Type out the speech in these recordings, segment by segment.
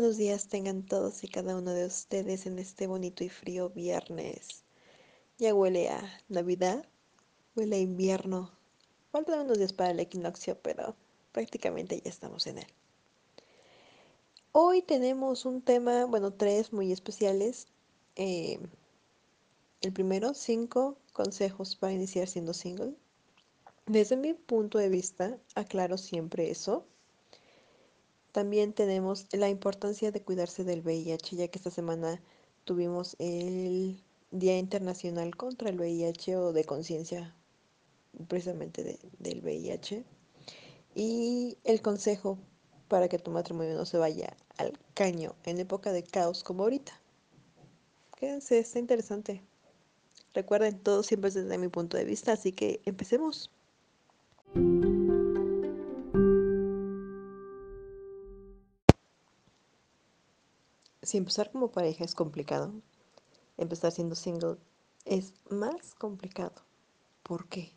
buenos días tengan todos y cada uno de ustedes en este bonito y frío viernes. Ya huele a Navidad, huele a invierno. Faltan unos días para el equinoccio, pero prácticamente ya estamos en él. Hoy tenemos un tema, bueno, tres muy especiales. Eh, el primero, cinco consejos para iniciar siendo single. Desde mi punto de vista, aclaro siempre eso también tenemos la importancia de cuidarse del VIH, ya que esta semana tuvimos el Día Internacional contra el VIH o de conciencia precisamente del VIH. Y el consejo para que tu matrimonio no se vaya al caño en época de caos como ahorita. Quédense, está interesante. Recuerden, todo siempre desde mi punto de vista, así que empecemos. Si empezar como pareja es complicado, empezar siendo single es más complicado. ¿Por qué?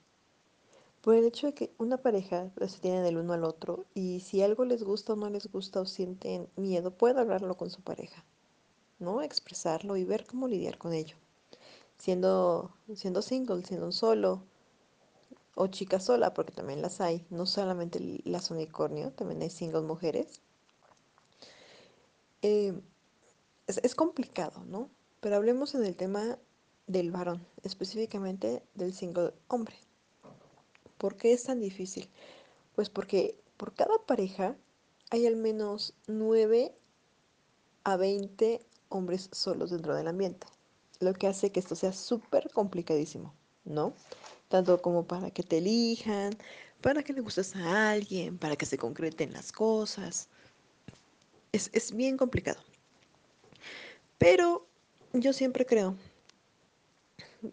Por el hecho de que una pareja se tiene del uno al otro y si algo les gusta o no les gusta o sienten miedo, pueden hablarlo con su pareja, ¿no? Expresarlo y ver cómo lidiar con ello. Siendo, siendo single, siendo un solo o chica sola, porque también las hay, no solamente las unicornio, también hay single mujeres. Eh, es, complicado, ¿no? Pero hablemos en el tema del varón, específicamente del single hombre. ¿Por qué es tan difícil? Pues porque por cada pareja hay al menos 9 a 20 hombres solos dentro del ambiente, lo que hace que esto sea súper complicadísimo, ¿no? Tanto como para que te elijan, para que le gustes a alguien, para que se concreten las cosas. Es, es bien complicado. Pero yo siempre creo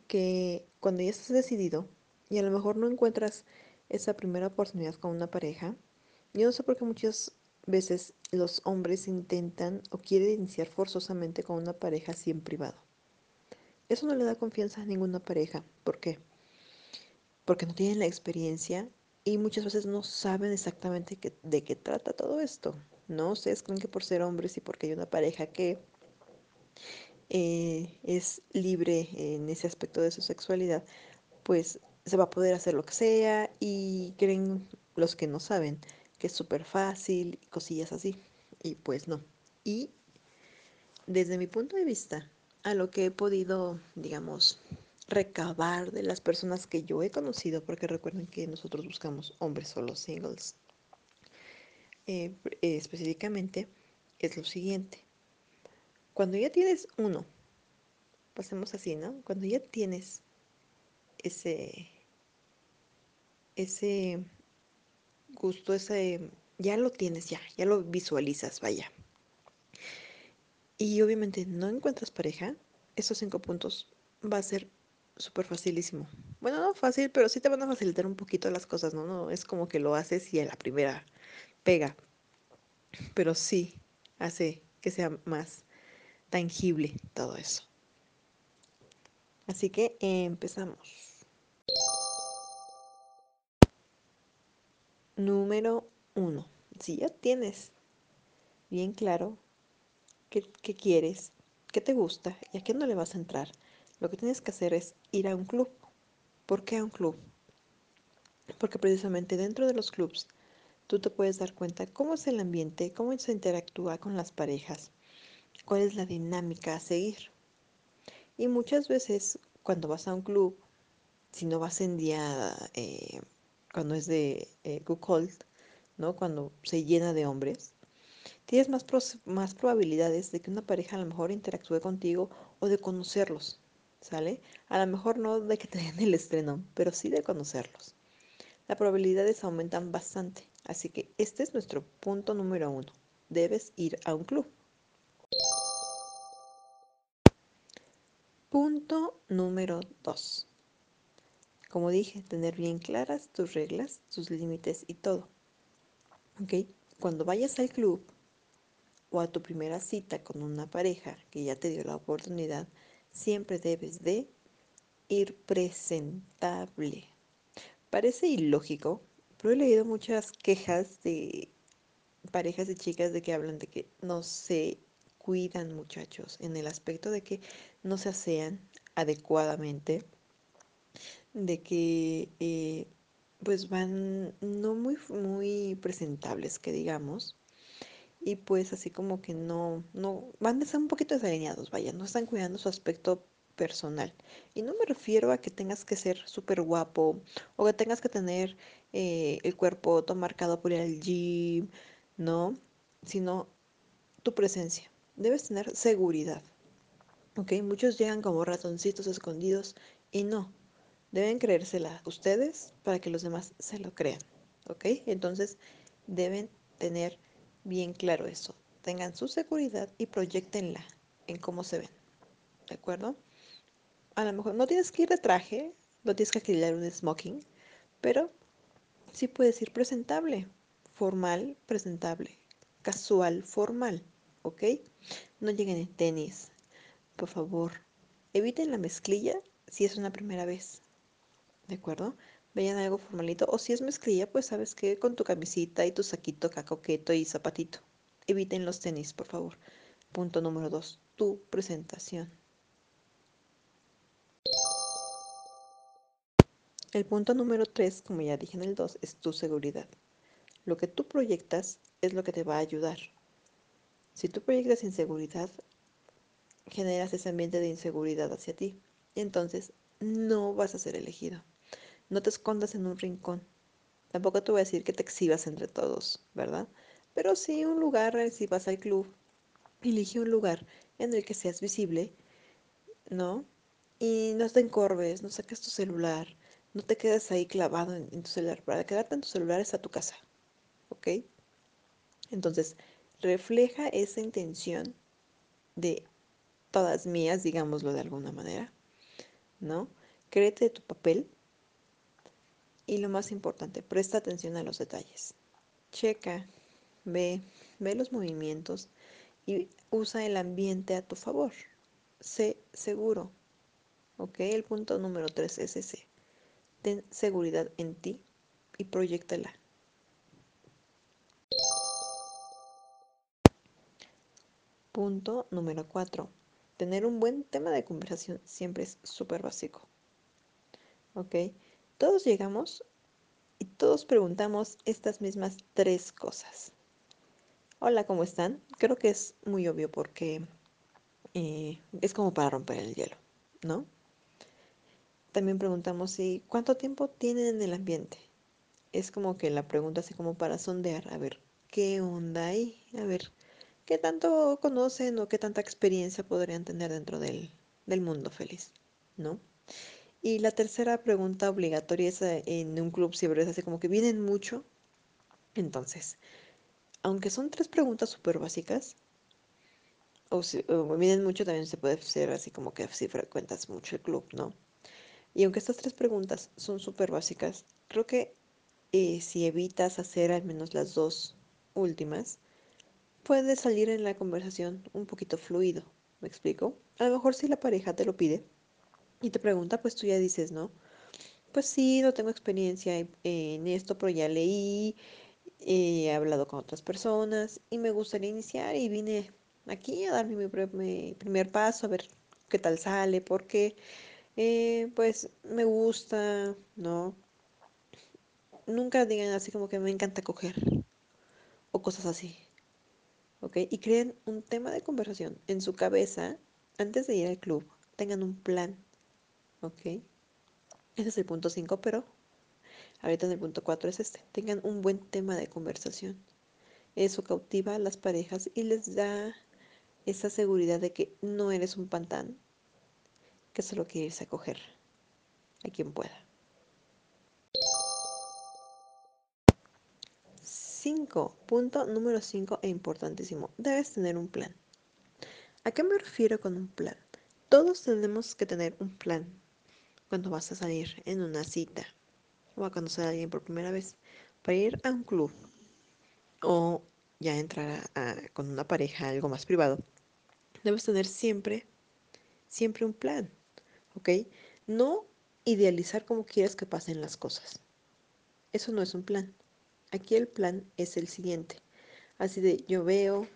que cuando ya estás decidido y a lo mejor no encuentras esa primera oportunidad con una pareja, yo no sé por qué muchas veces los hombres intentan o quieren iniciar forzosamente con una pareja así en privado. Eso no le da confianza a ninguna pareja. ¿Por qué? Porque no tienen la experiencia y muchas veces no saben exactamente de qué trata todo esto. ¿No? Ustedes creen que por ser hombres y porque hay una pareja que eh, es libre en ese aspecto de su sexualidad, pues se va a poder hacer lo que sea y creen los que no saben que es súper fácil cosillas así. Y pues no. Y desde mi punto de vista, a lo que he podido, digamos, recabar de las personas que yo he conocido, porque recuerden que nosotros buscamos hombres solo singles, eh, específicamente, es lo siguiente. Cuando ya tienes uno, pasemos así, ¿no? Cuando ya tienes ese, ese gusto, ese, ya lo tienes, ya, ya lo visualizas, vaya. Y obviamente no encuentras pareja, esos cinco puntos va a ser súper facilísimo. Bueno, no fácil, pero sí te van a facilitar un poquito las cosas, ¿no? No es como que lo haces y a la primera pega. Pero sí hace que sea más tangible todo eso. Así que empezamos. Número uno. Si ya tienes bien claro qué, qué, quieres, qué te gusta y a qué no le vas a entrar, lo que tienes que hacer es ir a un club. ¿Por qué a un club? Porque precisamente dentro de los clubs tú te puedes dar cuenta cómo es el ambiente, cómo se interactúa con las parejas, cuál es la dinámica a seguir. Y muchas veces cuando vas a un club, si no vas en día, eh, cuando es de eh, ¿no? Cuando se llena de hombres, tienes más, más probabilidades de que una pareja a lo mejor interactúe contigo o de conocerlos, ¿sale? A lo mejor no de que te den el estreno, pero sí de conocerlos. Las probabilidades aumentan bastante, así que este es nuestro punto número uno. Debes ir a un club. Número 2. Como dije, tener bien claras tus reglas, tus límites y todo. ¿Ok? Cuando vayas al club o a tu primera cita con una pareja que ya te dio la oportunidad, siempre debes de ir presentable. Parece ilógico, pero he leído muchas quejas de parejas de chicas de que hablan de que no se cuidan muchachos en el aspecto de que no se asean adecuadamente, de que eh, pues van no muy, muy presentables, que digamos, y pues así como que no, no, van a estar un poquito desalineados, vaya, no están cuidando su aspecto personal. Y no me refiero a que tengas que ser súper guapo o que tengas que tener eh, el cuerpo todo marcado por al gym, ¿no? Sino tu presencia. Debes tener seguridad, Muchos llegan como ratoncitos escondidos y no. Deben creérsela ustedes para que los demás se lo crean, ¿ok? Entonces deben tener bien claro eso. Tengan su seguridad y proyectenla en cómo se ven, ¿de acuerdo? A lo mejor no tienes que ir de traje, no tienes que alquilar un smoking, pero sí puedes ir presentable, formal, presentable, casual, formal, ¿ok? No lleguen en tenis, por favor. Eviten la mezclilla si es una primera vez, ¿de acuerdo? Vean algo formalito. O si es mezclilla, pues sabes que con tu camisita y tu saquito acá coqueto y zapatito. Eviten los tenis, por favor. Punto número dos, tu presentación. El punto número tres, como ya dije en el 2, es tu seguridad. Lo que tú proyectas es lo que te va a ayudar. Si tú proyectas inseguridad, generas ese ambiente de inseguridad hacia ti. Entonces no vas a ser elegido. No te escondas en un rincón. Tampoco te voy a decir que te exhibas entre todos, ¿verdad? Pero sí un lugar, si vas al club, elige un lugar en el que seas visible, ¿no? Y no te encorves, no saques tu celular, no te quedes ahí clavado en, en tu celular. Para quedarte en tu celular es a tu casa, ¿ok? Entonces, refleja esa intención de todas mías, digámoslo de alguna manera, ¿no? Créete tu papel y lo más importante, presta atención a los detalles. Checa, ve, ve los movimientos y usa el ambiente a tu favor. Sé seguro, ¿ok? El punto número tres es ese. Ten seguridad en ti y proyectala. Punto número 4. Tener un buen tema de conversación siempre es súper básico. ¿Ok? Todos llegamos y todos preguntamos estas mismas tres cosas. Hola, ¿cómo están? Creo que es muy obvio porque eh, es como para romper el hielo, ¿no? También preguntamos si cuánto tiempo tienen en el ambiente. Es como que la pregunta así como para sondear, a ver, ¿qué onda hay? A ver, ¿qué tanto conocen o qué tanta experiencia podrían tener dentro del, del mundo feliz? ¿No? Y la tercera pregunta obligatoria es eh, en un club siempre es así como que vienen mucho. Entonces, aunque son tres preguntas súper básicas, o, si, o vienen mucho, también se puede ser así como que si frecuentas mucho el club, ¿no? Y aunque estas tres preguntas son súper básicas, creo que eh, si evitas hacer al menos las dos últimas, puede salir en la conversación un poquito fluido. ¿Me explico? A lo mejor si la pareja te lo pide y te pregunta, pues tú ya dices, ¿no? Pues sí, no tengo experiencia en, esto, pero ya leí, he hablado con otras personas y me gustaría iniciar y vine aquí a dar mi, pri- mi primer paso, a ver qué tal sale, porque eh, pues me gusta, ¿no? Nunca digan así como que me encanta coger o cosas así, ¿ok? Y creen un tema de conversación en su cabeza antes de ir al club. Tengan un plan, ¿ok? Ese es el punto 5, pero ahorita en el punto 4 es este. Tengan un buen tema de conversación. Eso cautiva a las parejas y les da esa seguridad de que no eres un pantán que solo quiere irse a coger a quien pueda. 5. Punto número 5 e importantísimo. Debes tener un plan. ¿A qué me refiero con un plan? Todos tenemos que tener un plan cuando vas a salir en una cita o a conocer a alguien por primera vez para ir a un club o ya entrar con una pareja, algo más privado. Debes tener siempre, siempre un plan, ¿ok? No idealizar cómo quieres que pasen las cosas. Eso no es un plan. Aquí el plan es el siguiente. Así de yo veo,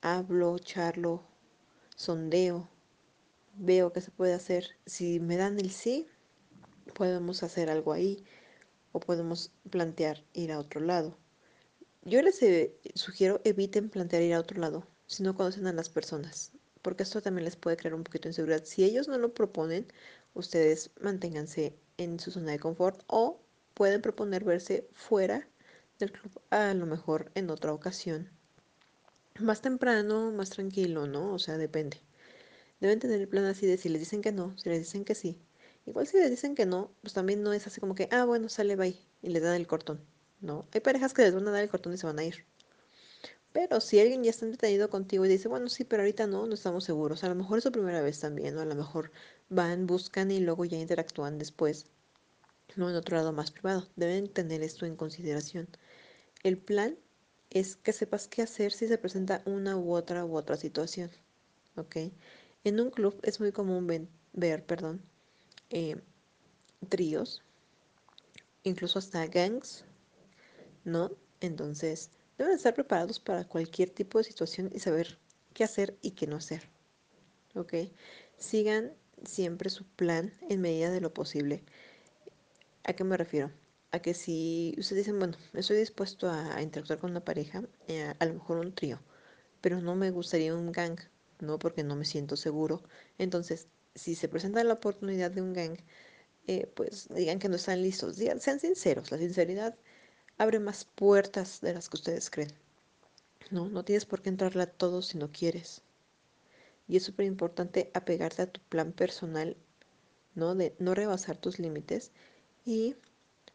hablo, charlo, sondeo, veo qué se puede hacer. Si me dan el sí, podemos hacer algo ahí o podemos plantear ir a otro lado. Yo les eh, sugiero eviten plantear ir a otro lado si no conocen a las personas, porque esto también les puede crear un poquito de inseguridad. Si ellos no lo proponen, ustedes manténganse en su zona de confort o pueden proponer verse fuera del club a lo mejor en otra ocasión. Más temprano, más tranquilo, ¿no? O sea, depende. Deben tener el plan así de si les dicen que no, si les dicen que sí. Igual si les dicen que no, pues también no es así como que, ah, bueno, sale, bye, y le dan el cortón. No, hay parejas que les van a dar el cortón y se van a ir. Pero si alguien ya está entretenido contigo y dice, bueno, sí, pero ahorita no, no estamos seguros. A lo mejor es su primera vez también, o a lo mejor van, buscan y luego ya interactúan después, no en otro lado más privado. Deben tener esto en consideración. El plan es que sepas qué hacer si se presenta una u otra u otra situación, ¿ok? En un club es muy común ver, perdón, eh, tríos, incluso hasta gangs, ¿no? Entonces, deben estar preparados para cualquier tipo de situación y saber qué hacer y qué no hacer, ¿ok? Sigan siempre su plan en medida de lo posible. ¿A qué me refiero? A que si ustedes dicen, bueno, estoy dispuesto a, interactuar con una pareja, eh, a lo mejor un trío, pero no me gustaría un gang, ¿no? Porque no me siento seguro. Entonces, si se presenta la oportunidad de un gang, eh, pues digan que no están listos. Sean sinceros, la sinceridad abre más puertas de las que ustedes creen. No, no tienes por qué entrarle a todo si no quieres. Y es súper importante apegarte a tu plan personal, ¿no? De no rebasar tus límites y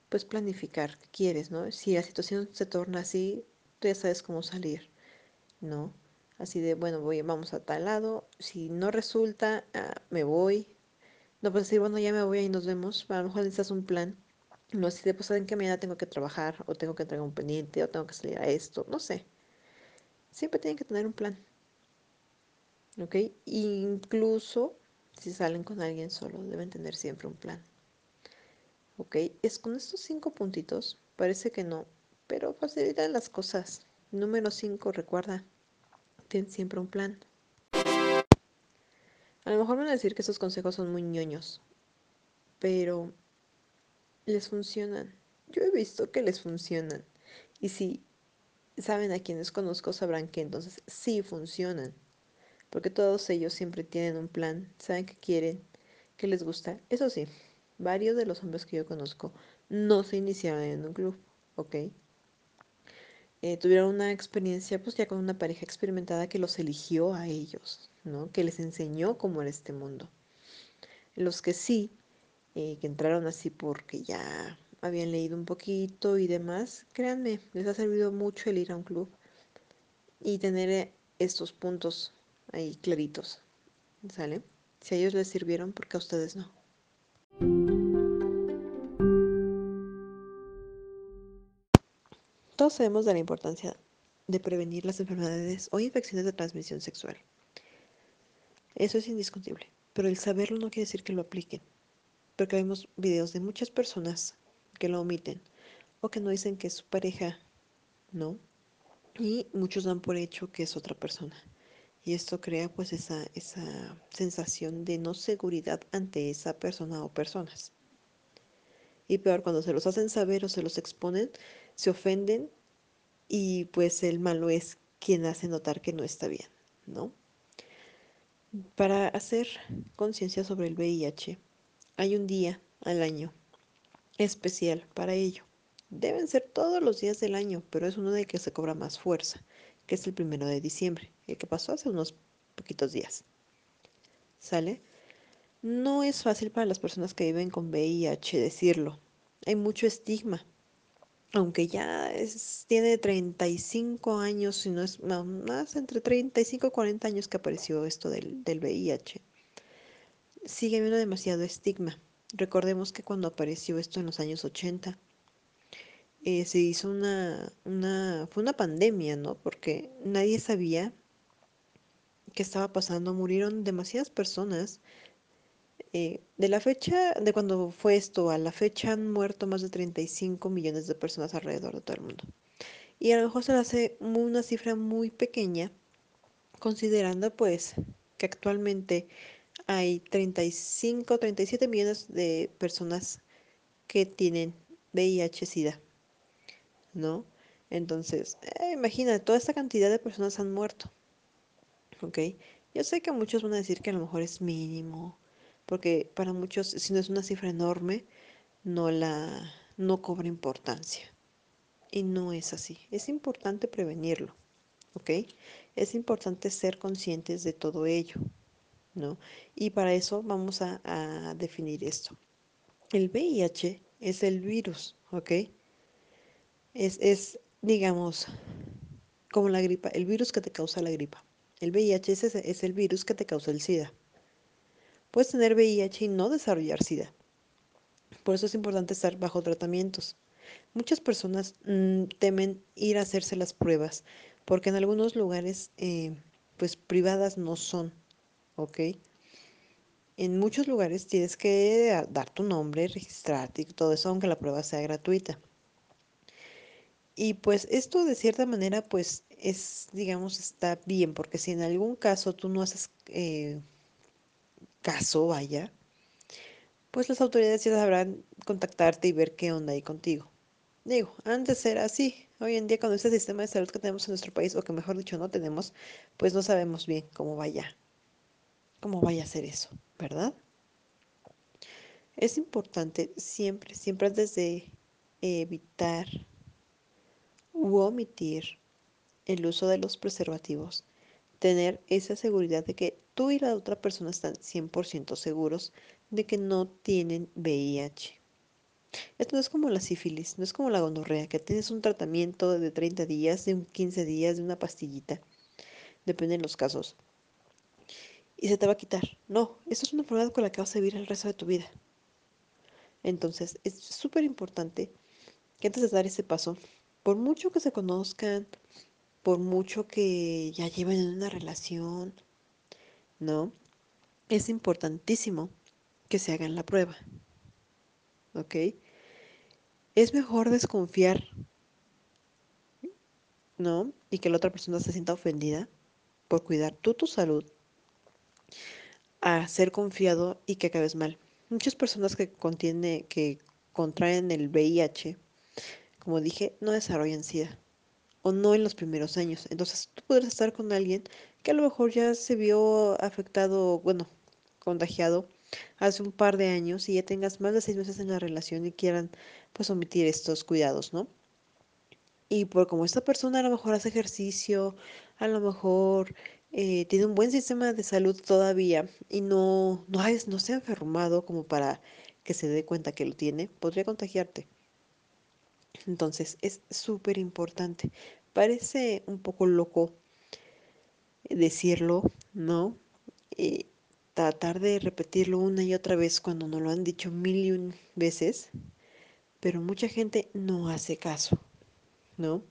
pues planificar qué quieres, ¿no? Si la situación se torna así, tú ya sabes cómo salir, ¿no? Así de, bueno, voy, vamos a tal lado, si no resulta, ah, me voy. No puedes decir, bueno, ya me voy y nos vemos. A lo mejor necesitas un plan. No así de, pues, ¿saben qué mañana tengo que trabajar? O tengo que entregar un pendiente, o tengo que salir a esto, no sé. Siempre tienen que tener un plan, ¿ok? Incluso si salen con alguien solo, deben tener siempre un plan. ¿Ok? Es con estos cinco puntitos, parece que no, pero facilitan las cosas. Número cinco, recuerda, ten siempre un plan. A lo mejor van a decir que estos consejos son muy ñoños, pero les funcionan. Yo he visto que les funcionan. Y si saben a quienes conozco, sabrán que entonces sí funcionan. Porque todos ellos siempre tienen un plan, saben qué quieren, qué les gusta. Eso sí, varios de los hombres que yo conozco no se iniciaron en un club, ¿ok? Eh, tuvieron una experiencia pues ya con una pareja experimentada que los eligió a ellos, ¿no? Que les enseñó cómo era este mundo. Los que sí, eh, que entraron así porque ya habían leído un poquito y demás, créanme, les ha servido mucho el ir a un club y tener eh, estos puntos ahí claritos, ¿sale? Si a ellos les sirvieron, porque a ustedes no? Todos sabemos de la importancia de prevenir las enfermedades o infecciones de transmisión sexual. Eso es indiscutible, pero el saberlo no quiere decir que lo apliquen, porque vemos videos de muchas personas que lo omiten o que no dicen que es su pareja, ¿no? Y muchos dan por hecho que es otra persona. Y esto crea pues esa, esa sensación de no seguridad ante esa persona o personas. Y peor, cuando se los hacen saber o se los exponen, se ofenden y pues el malo es quien hace notar que no está bien, ¿no? Para hacer conciencia sobre el VIH, hay un día al año especial para ello. Deben ser todos los días del año, pero es uno de que se cobra más fuerza, que es el primero de diciembre, el que pasó hace unos poquitos días. ¿Sale? No es fácil para las personas que viven con VIH decirlo. Hay mucho estigma. Aunque ya es, tiene 35 años, si no es más entre 35 y 40 años que apareció esto del, del VIH, sigue habiendo demasiado estigma. Recordemos que cuando apareció esto en los años 80, eh, se hizo una, una, fue una pandemia, ¿no? Porque nadie sabía qué estaba pasando, murieron demasiadas personas. Eh, de la fecha, de cuando fue esto, a la fecha han muerto más de 35 millones de personas alrededor de todo el mundo. Y a lo mejor se le hace una cifra muy pequeña, considerando pues que actualmente hay 35, 37 millones de personas que tienen VIH-Sida, ¿no? Entonces, eh, imagina, toda esta cantidad de personas han muerto, ¿ok? Yo sé que muchos van a decir que a lo mejor es mínimo, porque para muchos, si no es una cifra enorme, no la, no cobra importancia. Y no es así. Es importante prevenirlo, ¿ok? Es importante ser conscientes de todo ello, ¿no? Y para eso vamos a, definir esto. El VIH es el virus, ¿ok? Es, es, digamos, como la gripa, el virus que te causa la gripa. El VIH es, es el virus que te causa el SIDA. Puedes tener VIH y no desarrollar SIDA. Por eso es importante estar bajo tratamientos. Muchas personas mmm, temen ir a hacerse las pruebas porque en algunos lugares eh, pues privadas no son, ¿ok? En muchos lugares tienes que dar tu nombre, registrarte y todo eso, aunque la prueba sea gratuita. Y pues esto de cierta manera pues es, digamos, está bien, porque si en algún caso tú no haces eh, caso, vaya, pues las autoridades ya sabrán contactarte y ver qué onda ahí contigo. Digo, antes era así. Hoy en día con este sistema de salud que tenemos en nuestro país, o que mejor dicho no tenemos, pues no sabemos bien cómo vaya, cómo vaya a ser eso, ¿verdad? Es importante siempre, siempre antes de evitar omitir el uso de los preservativos, tener esa seguridad de que tú y la otra persona están 100% seguros de que no tienen VIH. Esto no es como la sífilis, no es como la gonorrea, que tienes un tratamiento de 30 días, de 15 días, de una pastillita, depende de los casos, y se te va a quitar. No, esto es una enfermedad con la que vas a vivir el resto de tu vida. Entonces, es súper importante que antes de dar ese paso, por mucho que se conozcan, por mucho que ya lleven una relación, ¿no? Es importantísimo que se hagan la prueba. ¿Ok? Es mejor desconfiar, ¿no? Y que la otra persona se sienta ofendida por cuidar tú tu salud a ser confiado y que acabes mal. Muchas personas que contiene, que contraen el VIH, como dije, no desarrollan SIDA o no en los primeros años. Entonces tú podrás estar con alguien que a lo mejor ya se vio afectado, bueno, contagiado hace un par de años y ya tengas más de seis meses en la relación y quieran pues omitir estos cuidados, ¿no? Y por como esta persona a lo mejor hace ejercicio, a lo mejor eh, tiene un buen sistema de salud todavía y no, no, es, no se ha enfermado como para que se dé cuenta que lo tiene, podría contagiarte. Entonces es súper importante. Parece un poco loco decirlo, ¿no? Eh, tratar de repetirlo una y otra vez cuando nos lo han dicho mil y un veces, pero mucha gente no hace caso, ¿no?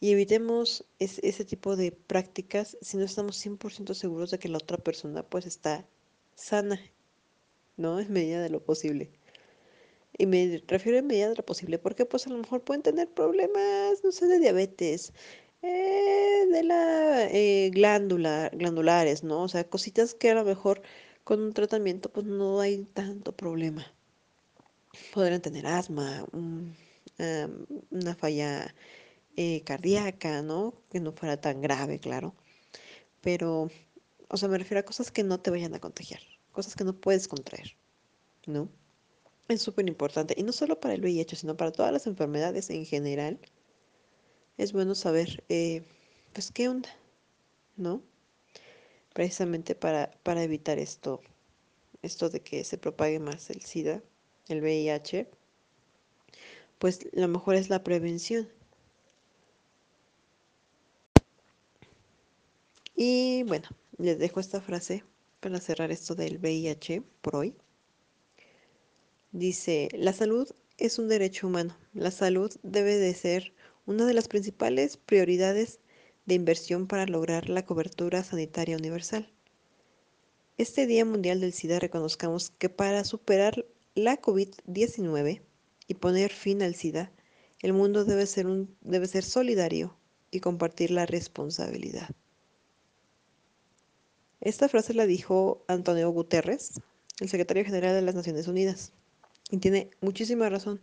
Y evitemos es, ese tipo de prácticas si no estamos 100% seguros de que la otra persona pues está sana, ¿no? En medida de lo posible. Y me refiero en medida de lo posible porque pues a lo mejor pueden tener problemas, no sé, de diabetes, eh, de la eh, glándula, glandulares, ¿no? O sea, cositas que a lo mejor con un tratamiento pues no hay tanto problema. Podrían tener asma, um, una falla eh, cardíaca, ¿no? Que no fuera tan grave, claro. Pero, o sea, me refiero a cosas que no te vayan a contagiar, cosas que no puedes contraer, ¿no? Es súper importante, y no solo para el VIH, sino para todas las enfermedades en general. Es bueno saber, eh, pues, qué onda, ¿no? Precisamente para, para evitar esto, esto de que se propague más el SIDA, el VIH, pues lo mejor es la prevención. Y bueno, les dejo esta frase para cerrar esto del VIH por hoy. Dice, la salud es un derecho humano. La salud debe de ser una de las principales prioridades de inversión para lograr la cobertura sanitaria universal. Este Día Mundial del SIDA reconozcamos que para superar la COVID-19 y poner fin al SIDA, El mundo debe ser, debe ser solidario y compartir la responsabilidad. Esta frase la dijo Antonio Guterres, el secretario general de las Naciones Unidas, y tiene muchísima razón.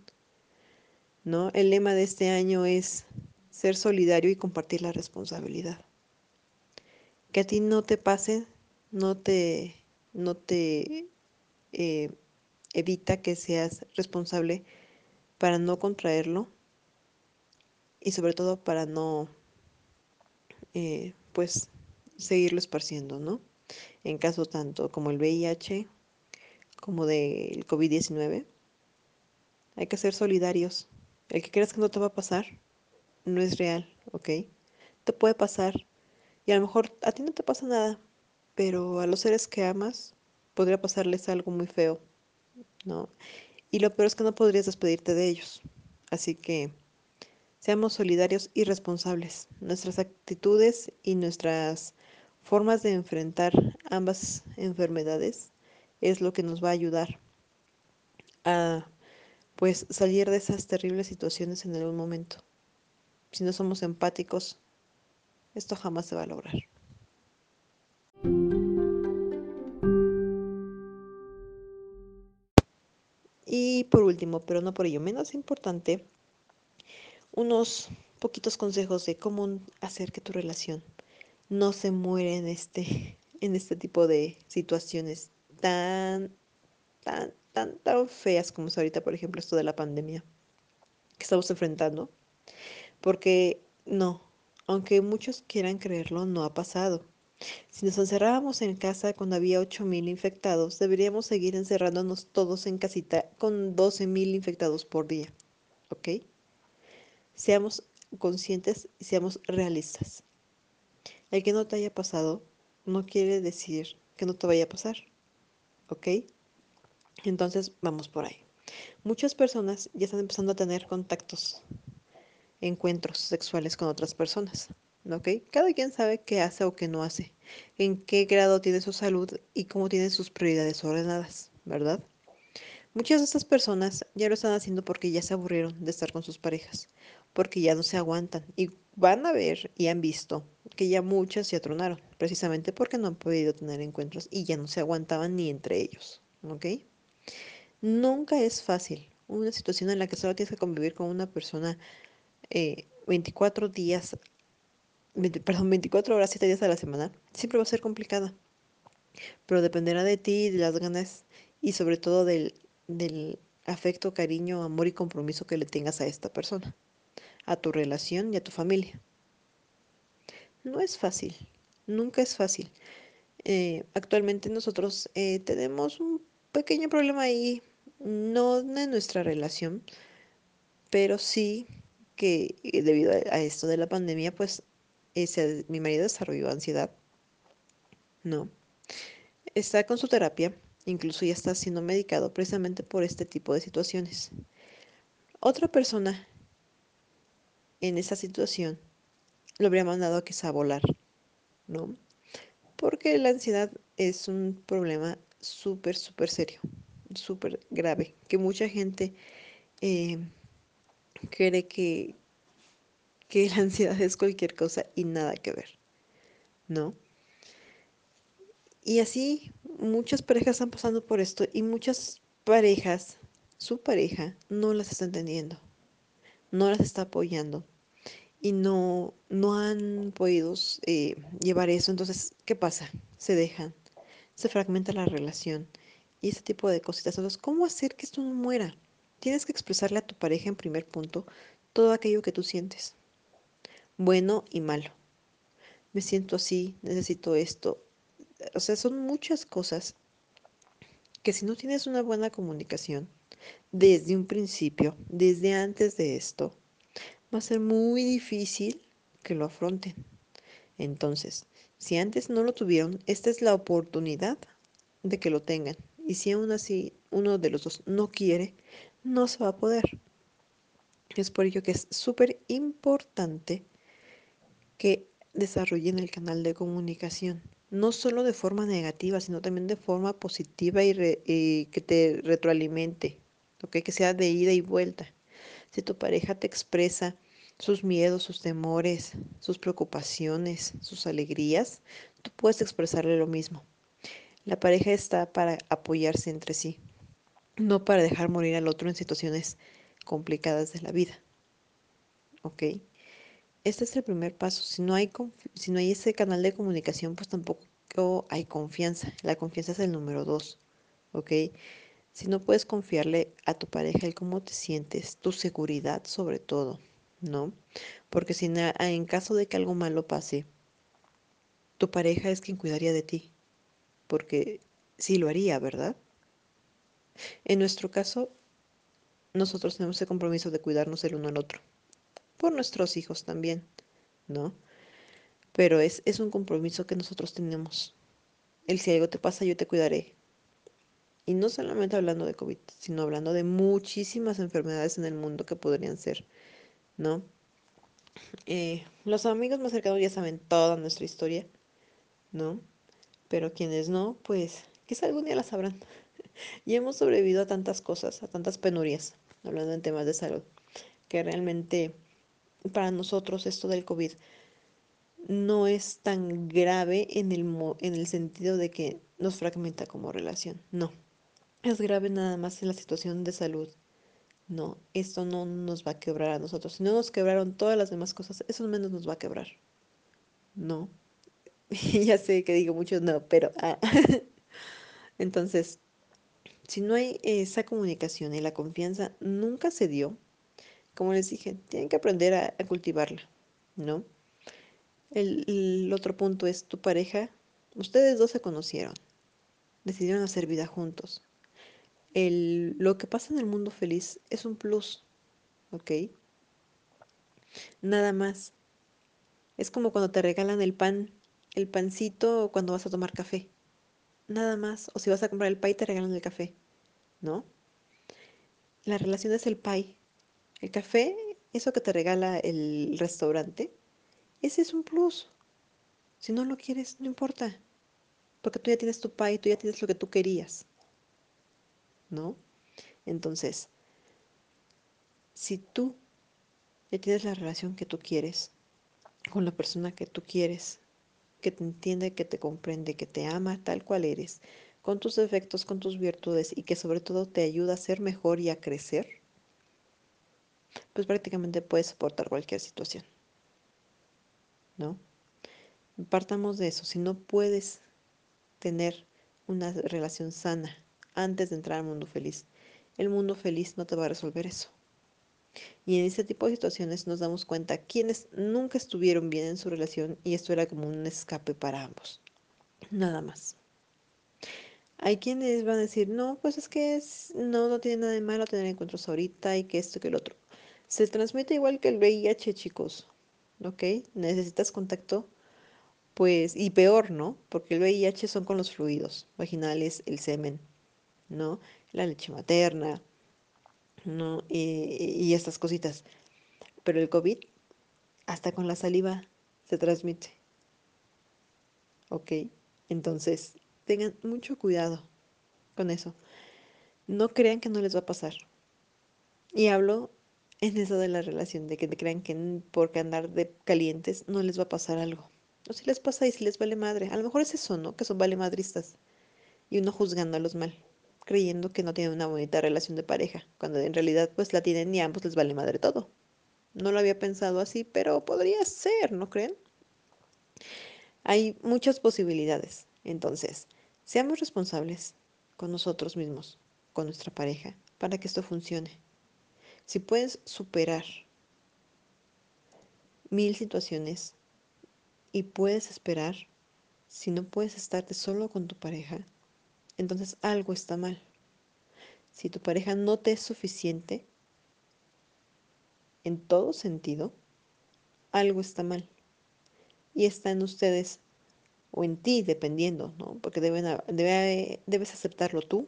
¿no? El lema de este año es ser solidario y compartir la responsabilidad. Que a ti no te pase, no te, no te eh, evita que seas responsable para no contraerlo y sobre todo para no, eh, pues, seguirlo esparciendo, ¿no? En casos tanto como el VIH como del COVID-19, hay que ser solidarios. El que creas que no te va a pasar no es real, ¿ok? Te puede pasar y a lo mejor a ti no te pasa nada, pero a los seres que amas podría pasarles algo muy feo, ¿no? Y lo peor es que no podrías despedirte de ellos. Así que seamos solidarios y responsables. Nuestras actitudes y nuestras formas de enfrentar ambas enfermedades es lo que nos va a ayudar a pues salir de esas terribles situaciones en algún momento. Si no somos empáticos, esto jamás se va a lograr. Y por último, pero no por ello menos importante, unos poquitos consejos de cómo hacer que tu relación no se muera en este, en este tipo de situaciones tan, tan, tan, tan feas como es ahorita, por ejemplo, esto de la pandemia que estamos enfrentando. Porque no, aunque muchos quieran creerlo, no ha pasado. Si nos encerrábamos en casa cuando había 8.000 infectados, deberíamos seguir encerrándonos todos en casita con 12.000 infectados por día. ¿Ok? Seamos conscientes y seamos realistas. El que no te haya pasado no quiere decir que no te vaya a pasar. ¿Ok? Entonces vamos por ahí. Muchas personas ya están empezando a tener contactos, encuentros sexuales con otras personas. ¿Ok? Cada quien sabe qué hace o qué no hace, en qué grado tiene su salud y cómo tiene sus prioridades ordenadas, ¿verdad? Muchas de estas personas ya lo están haciendo porque ya se aburrieron de estar con sus parejas, porque ya no se aguantan y van a ver y han visto que ya muchas ya tronaron, precisamente porque no han podido tener encuentros y ya no se aguantaban ni entre ellos, ¿ok? Nunca es fácil una situación en la que solo tienes que convivir con una persona eh, 24 días, 20, perdón, 24 horas, 7 días a la semana, siempre va a ser complicada. Pero dependerá de ti, de las ganas y sobre todo del, del afecto, cariño, amor y compromiso que le tengas a esta persona, a tu relación y a tu familia. No es fácil, nunca es fácil. Eh, actualmente nosotros eh, tenemos un pequeño problema ahí, no en nuestra relación, pero sí que eh, debido a, esto de la pandemia, pues ese, mi marido desarrolló ansiedad, ¿no? Está con su terapia, incluso ya está siendo medicado precisamente por este tipo de situaciones. Otra persona en esa situación lo habría mandado a que a volar, ¿no? Porque la ansiedad es un problema súper, súper serio, súper grave, que mucha gente eh, cree que, que la ansiedad es cualquier cosa y nada que ver, ¿no? Y así muchas parejas están pasando por esto y muchas parejas, su pareja, no las está entendiendo, no las está apoyando y no, no han podido eh, llevar eso. Entonces, ¿qué pasa? Se dejan, se fragmenta la relación y ese tipo de cositas. Entonces, ¿cómo hacer que esto no muera? Tienes que expresarle a tu pareja en primer punto todo aquello que tú sientes, bueno y malo. Me siento así, necesito esto. O sea, son muchas cosas que si no tienes una buena comunicación desde un principio, desde antes de esto, va a ser muy difícil que lo afronten. Entonces, si antes no lo tuvieron, esta es la oportunidad de que lo tengan. Y si aún así uno de los dos no quiere, no se va a poder. Es por ello que es súper importante que desarrollen el canal de comunicación, no solo de forma negativa, sino también de forma positiva y, re, que te retroalimente, ¿okay? que sea de ida y vuelta. Si tu pareja te expresa sus miedos, sus temores, sus preocupaciones, sus alegrías, tú puedes expresarle lo mismo. La pareja está para apoyarse entre sí, no para dejar morir al otro en situaciones complicadas de la vida. ¿Ok? Este es el primer paso. Si no hay, si no hay ese canal de comunicación, pues tampoco hay confianza. La confianza es el número dos. ¿Ok? Si no puedes confiarle a tu pareja el cómo te sientes, tu seguridad sobre todo, ¿no? Porque si en caso de que algo malo pase, tu pareja es quien cuidaría de ti. Porque sí lo haría, ¿verdad? En nuestro caso, nosotros tenemos el compromiso de cuidarnos el uno al otro por nuestros hijos también, ¿no? Pero es, es un compromiso que nosotros tenemos. El si algo te pasa, yo te cuidaré. Y no solamente hablando de COVID, sino hablando de muchísimas enfermedades en el mundo que podrían ser, ¿no? Eh, los amigos más cercanos ya saben toda nuestra historia, ¿no? Pero quienes no, pues quizá algún día la sabrán. y hemos sobrevivido a tantas cosas, a tantas penurias, hablando en temas de salud, que realmente para nosotros esto del COVID no es tan grave en el, en el sentido de que nos fragmenta como relación. No, es grave nada más en la situación de salud. No, esto no nos va a quebrar a nosotros. Si no nos quebraron todas las demás cosas, eso menos nos va a quebrar. No. ya sé que digo mucho no, pero... Ah. Entonces, si no hay esa comunicación y la confianza nunca se dio, como les dije, tienen que aprender a, cultivarla, ¿no? El, otro punto es tu pareja, ustedes dos se conocieron, decidieron hacer vida juntos. El, lo que pasa en el mundo feliz es un plus, ¿ok? Nada más. Es como cuando te regalan el pan, el pancito cuando vas a tomar café. Nada más. O si vas a comprar el pay, te regalan el café, ¿no? La relación es el pay, el café, eso que te regala el restaurante, ese es un plus. Si no lo quieres, no importa. Porque tú ya tienes tu pay, tú ya tienes lo que tú querías. ¿No? Entonces, si tú ya tienes la relación que tú quieres, con la persona que tú quieres, que te entiende, que te comprende, que te ama tal cual eres, con tus defectos, con tus virtudes y que sobre todo te ayuda a ser mejor y a crecer, pues prácticamente puedes soportar cualquier situación. ¿No? Partamos de eso. Si no puedes tener una relación sana antes de entrar al mundo feliz, el mundo feliz no te va a resolver eso. Y en ese tipo de situaciones nos damos cuenta quienes nunca estuvieron bien en su relación y esto era como un escape para ambos. Nada más. Hay quienes van a decir, no, pues es que no, no tiene nada de malo tener encuentros ahorita y que esto y que el otro. Se transmite igual que el VIH, chicos. ¿Ok? Necesitas contacto, pues, y peor, ¿no? Porque el VIH son con los fluidos vaginales, el semen, ¿no? La leche materna, ¿no? Y, estas cositas. Pero el COVID, hasta con la saliva, se transmite. ¿Ok? Entonces, tengan mucho cuidado con eso. No crean que no les va a pasar. Y hablo en eso de la relación, de que crean que porque andar de calientes no les va a pasar algo. O si les pasa y si les vale madre. A lo mejor es eso, ¿no? Que son vale madristas. Y uno juzgándolos mal, creyendo que no tienen una bonita relación de pareja, cuando en realidad pues la tienen y a ambos les vale madre todo. No lo había pensado así, pero podría ser, ¿no creen? Hay muchas posibilidades. Entonces, seamos responsables con nosotros mismos, con nuestra pareja, para que esto funcione. Si puedes superar mil situaciones y puedes esperar, si no puedes estarte solo con tu pareja, entonces algo está mal. Si tu pareja no te es suficiente, en todo sentido, algo está mal. Y está en ustedes o en ti, dependiendo, ¿no? Porque debes aceptarlo tú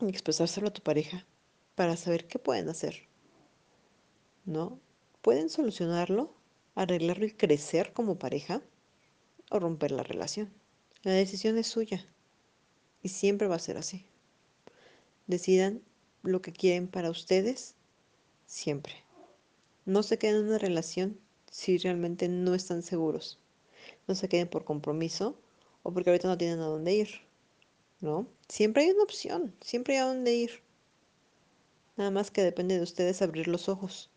y expresárselo a tu pareja para saber qué pueden hacer. ¿no? Pueden solucionarlo, arreglarlo y crecer como pareja o romper la relación. La decisión es suya y siempre va a ser así. Decidan lo que quieren para ustedes siempre. No se queden en una relación si realmente no están seguros. No se queden por compromiso o porque ahorita no tienen a dónde ir, ¿no? Siempre hay una opción, siempre hay a dónde ir. Nada más que depende de ustedes abrir los ojos.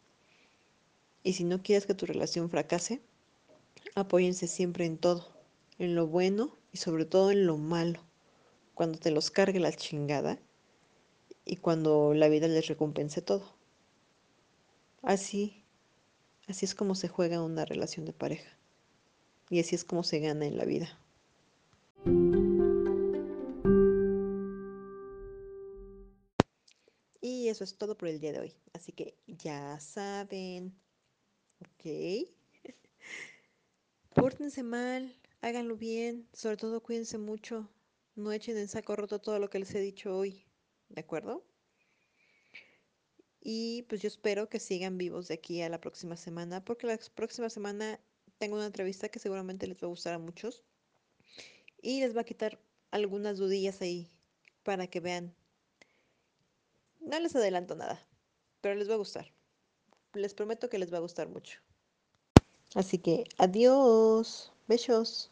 Y si no quieres que tu relación fracase, apóyense siempre en todo, en lo bueno y sobre todo en lo malo, cuando te los cargue la chingada y cuando la vida les recompense todo. Así, así es como se juega una relación de pareja. Y así es como se gana en la vida. Y eso es todo por el día de hoy. Así que ya saben, ¿ok? Pórtense mal, háganlo bien, sobre todo cuídense mucho. No echen en saco roto todo lo que les he dicho hoy, ¿de acuerdo? Y pues yo espero que sigan vivos de aquí a la próxima semana, porque la próxima semana tengo una entrevista que seguramente les va a gustar a muchos y les va a quitar algunas dudillas ahí para que vean. No les adelanto nada, pero les va a gustar. Les prometo que les va a gustar mucho. Así que adiós, besos.